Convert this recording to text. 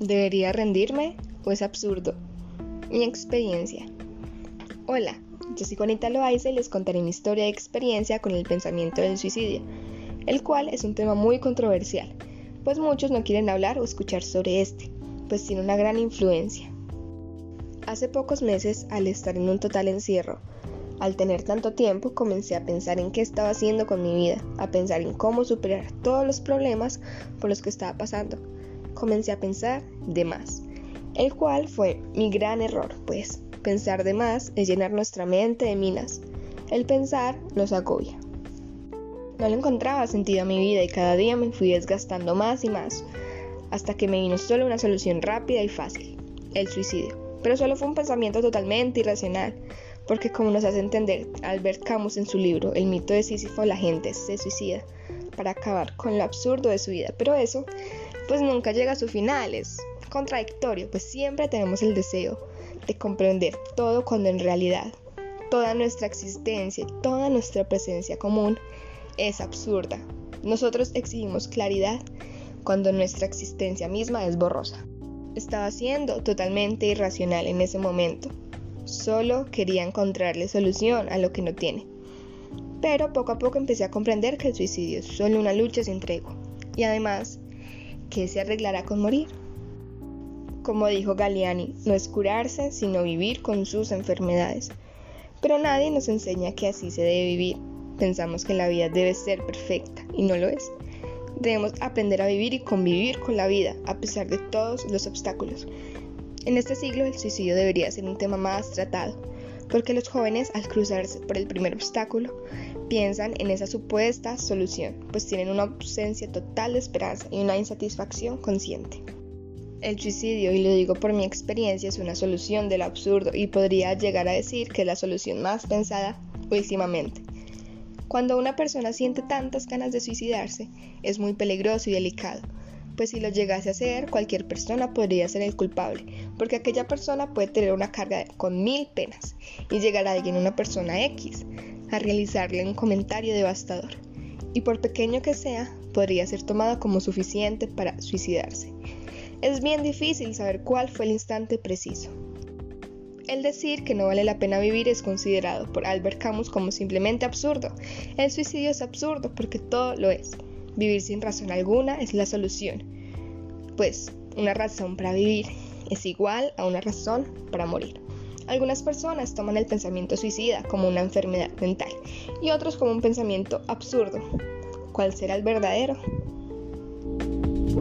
¿Debería rendirme o es absurdo? Mi experiencia. Hola, yo soy Juanita Loaiza y les contaré mi historia y experiencia con el pensamiento del suicidio, el cual es un tema muy controversial, pues muchos no quieren hablar o escuchar sobre este, pues tiene una gran influencia. Hace pocos meses, al estar en un total encierro, al tener tanto tiempo, comencé a pensar en qué estaba haciendo con mi vida, a pensar en cómo superar todos los problemas por los que estaba pasando comencé a pensar de más, el cual fue mi gran error, pues pensar de más es llenar nuestra mente de minas. El pensar nos agobia. No le encontraba sentido a mi vida y cada día me fui desgastando más y más, hasta que me vino solo una solución rápida y fácil, el suicidio. Pero solo fue un pensamiento totalmente irracional, porque como nos hace entender Albert Camus en su libro El mito de Sísifo, la gente se suicida para acabar con lo absurdo de su vida. Pero eso pues nunca llega a su final, es contradictorio, pues siempre tenemos el deseo de comprender todo cuando en realidad toda nuestra existencia, toda nuestra presencia común es absurda. Nosotros exigimos claridad cuando nuestra existencia misma es borrosa. Estaba siendo totalmente irracional en ese momento. Solo quería encontrarle solución a lo que no tiene. Pero poco a poco empecé a comprender que el suicidio es solo una lucha sin tregua. Y además, que se arreglará con morir. Como dijo Galiani, no es curarse, sino vivir con sus enfermedades. Pero nadie nos enseña que así se debe vivir. Pensamos que la vida debe ser perfecta y no lo es. Debemos aprender a vivir y convivir con la vida a pesar de todos los obstáculos. En este siglo el suicidio debería ser un tema más tratado, porque los jóvenes al cruzarse por el primer obstáculo piensan en esa supuesta solución, pues tienen una ausencia total de esperanza y una insatisfacción consciente. El suicidio, y lo digo por mi experiencia, es una solución del absurdo y podría llegar a decir que es la solución más pensada últimamente. Cuando una persona siente tantas ganas de suicidarse, es muy peligroso y delicado, pues si lo llegase a hacer, cualquier persona podría ser el culpable, porque aquella persona puede tener una carga con mil penas y llegar a alguien, una persona X, a realizarle un comentario devastador, y por pequeño que sea, podría ser tomado como suficiente para suicidarse. Es bien difícil saber cuál fue el instante preciso. El decir que no vale la pena vivir es considerado por Albert Camus como simplemente absurdo. El suicidio es absurdo porque todo lo es. Vivir sin razón alguna es la solución, pues una razón para vivir es igual a una razón para morir. Algunas personas toman el pensamiento suicida como una enfermedad mental y otros como un pensamiento absurdo. ¿Cuál será el verdadero?